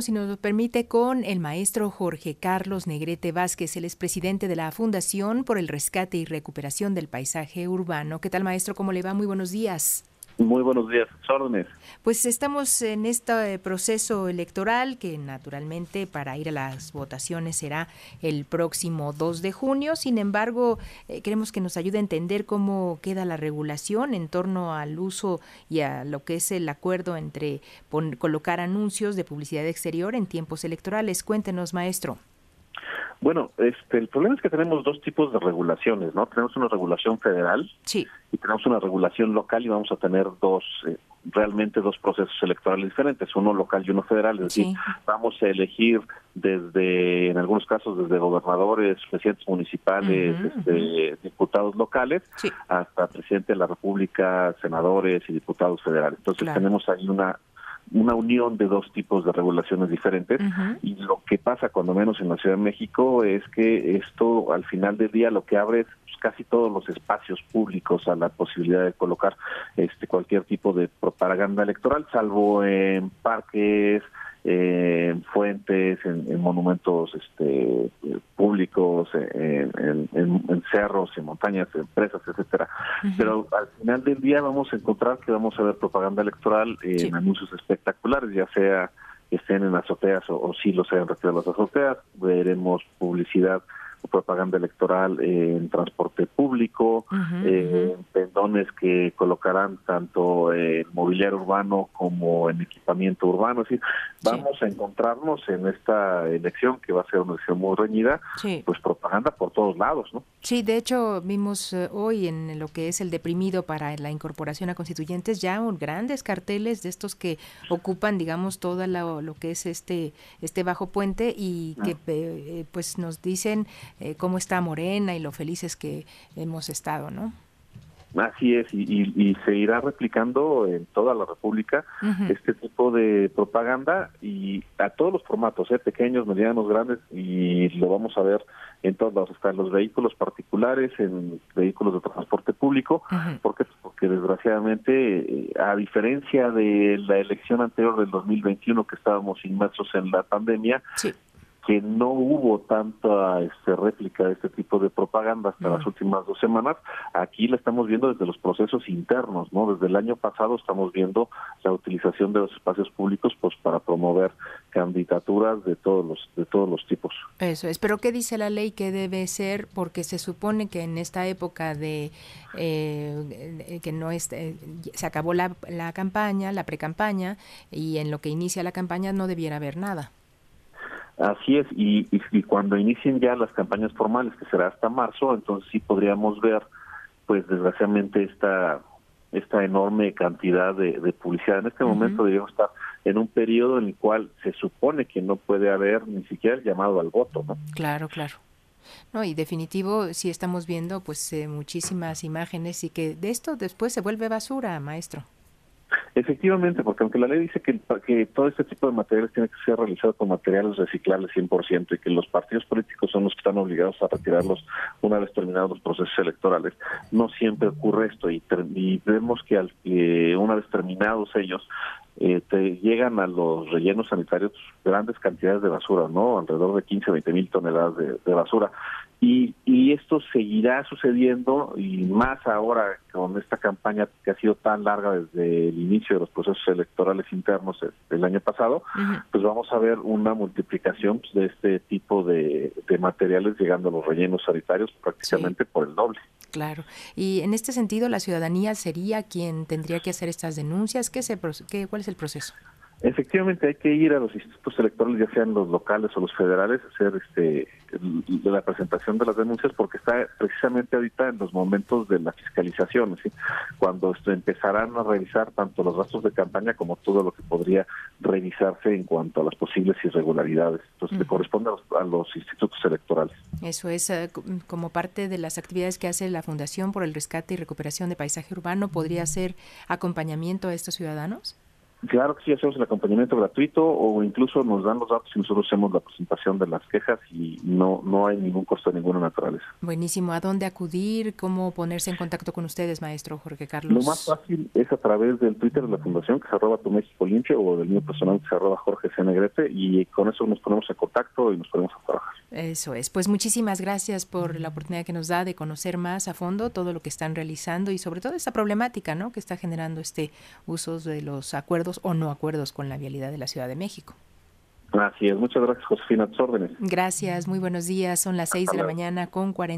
si nos lo permite, con el maestro Jorge Carlos Negrete Vázquez, el expresidente de la Fundación por el Rescate y Recuperación del Paisaje Urbano. ¿Qué tal, maestro? ¿Cómo le va? Muy buenos días. Muy buenos días. Pues estamos en este proceso electoral que naturalmente para ir a las votaciones será el próximo 2 de junio. Sin embargo, eh, queremos que nos ayude a entender cómo queda la regulación en torno al uso y a lo que es el acuerdo entre colocar anuncios de publicidad exterior en tiempos electorales. Cuéntenos, maestro. Bueno, este, el problema es que tenemos dos tipos de regulaciones, ¿no? Tenemos una regulación federal sí. y tenemos una regulación local y vamos a tener dos, eh, realmente dos procesos electorales diferentes, uno local y uno federal. Es decir, vamos a elegir desde, en algunos casos, desde gobernadores, presidentes municipales, este, diputados locales, hasta presidente de la República, senadores y diputados federales. Entonces tenemos ahí una una unión de dos tipos de regulaciones diferentes. Y lo que pasa cuando menos en la Ciudad de México es que esto al final del día lo que abre es pues, casi todos los espacios públicos a la posibilidad de colocar este cualquier tipo de propaganda electoral salvo en parques en fuentes, en, monumentos este, públicos, en, cerros, en montañas, en empresas, etcétera. Pero al final del día vamos a encontrar que vamos a ver propaganda electoral en anuncios espectaculares, ya sea que estén en azoteas o, o si los hayan retirado las azoteas, veremos publicidad propaganda electoral en transporte público, eh, pendones que colocarán tanto en mobiliario urbano como en equipamiento urbano. Es decir, vamos a encontrarnos en esta elección que va a ser una elección muy reñida, pues propaganda por todos lados, ¿no? Sí, de hecho vimos eh, hoy en lo que es el deprimido para la incorporación a constituyentes ya un, grandes carteles de estos que ocupan, digamos, toda lo que es este este bajo puente y que ah. eh, pues nos dicen eh, cómo está Morena y lo felices que hemos estado, ¿no? Así es, y, se irá replicando en toda la República este tipo de propaganda y a todos los formatos, ¿eh? pequeños, medianos, grandes, y lo vamos a ver en todos lados, hasta en los vehículos particulares, en vehículos de transporte público, porque porque desgraciadamente, eh, a diferencia de la elección anterior del 2021 que estábamos inmersos en la pandemia, sí que no hubo tanta este, réplica de este tipo de propaganda hasta las últimas dos semanas. Aquí la estamos viendo desde los procesos internos, ¿no? Desde el año pasado estamos viendo la utilización de los espacios públicos pues para promover candidaturas de todos los de todos los tipos. Eso es. Pero qué dice la ley que debe ser porque se supone que en esta época de eh, que no es, eh, se acabó la, la campaña, la precampaña y en lo que inicia la campaña no debiera haber nada. Así es, y, y, cuando inicien ya las campañas formales, que será hasta marzo, entonces sí podríamos ver, pues desgraciadamente, esta esta enorme cantidad de, publicidad. En este momento deberíamos estar en un periodo en el cual se supone que no puede haber ni siquiera el llamado al voto, ¿no? Claro, claro. No, y definitivo, sí estamos viendo pues eh, muchísimas imágenes y que de esto después se vuelve basura, maestro. Efectivamente, porque aunque la ley dice que, que todo este tipo de materiales tiene que ser realizado con materiales reciclables 100% y que los partidos políticos son los que están obligados a retirarlos una vez terminados los procesos electorales, no siempre ocurre esto y, vemos que al, una vez terminados ellos eh, te llegan a los rellenos sanitarios grandes cantidades de basura, ¿no? Alrededor de 15, 20 mil toneladas de basura. Y, y esto seguirá sucediendo y más ahora con esta campaña que ha sido tan larga desde el inicio de los procesos electorales internos del año pasado, pues vamos a ver una multiplicación pues, de este tipo de, materiales llegando a los rellenos sanitarios prácticamente por el doble. Claro. Y en este sentido, la ciudadanía sería quien tendría que hacer estas denuncias. ¿Qué se, qué, ¿Cuál es el proceso? Efectivamente, hay que ir a los institutos electorales, ya sean los locales o los federales, hacer este la presentación de las denuncias, porque está precisamente ahorita en los momentos de la fiscalización, ¿sí? cuando esto, empezarán a revisar tanto los gastos de campaña como todo lo que podría revisarse en cuanto a las posibles irregularidades. Entonces, le corresponde a los, institutos electorales. Eso es eh, como parte de las actividades que hace la Fundación por el Rescate y Recuperación de Paisaje Urbano, ¿podría ser acompañamiento a estos ciudadanos? Claro que sí, hacemos el acompañamiento gratuito o incluso nos dan los datos y nosotros hacemos la presentación de las quejas y no, no hay ningún costo de ninguna naturaleza. Buenísimo. ¿A dónde acudir? ¿Cómo ponerse en contacto con ustedes, maestro Jorge Carlos? Lo más fácil es a través del Twitter de la Fundación, que es arroba tu México limpio, o del mío personal, que es arroba Jorge C. Negrete, y con eso nos ponemos en contacto y nos ponemos a trabajar. Eso es. Pues muchísimas gracias por la oportunidad que nos da de conocer más a fondo todo lo que están realizando y sobre todo esta problemática ¿no? que está generando este uso de los acuerdos o no acuerdos con la vialidad de la Ciudad de México. Así es, muchas gracias Josefina, tus órdenes. Gracias, muy buenos días, son las seis de la mañana con 40.